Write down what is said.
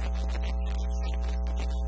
めっちゃいい!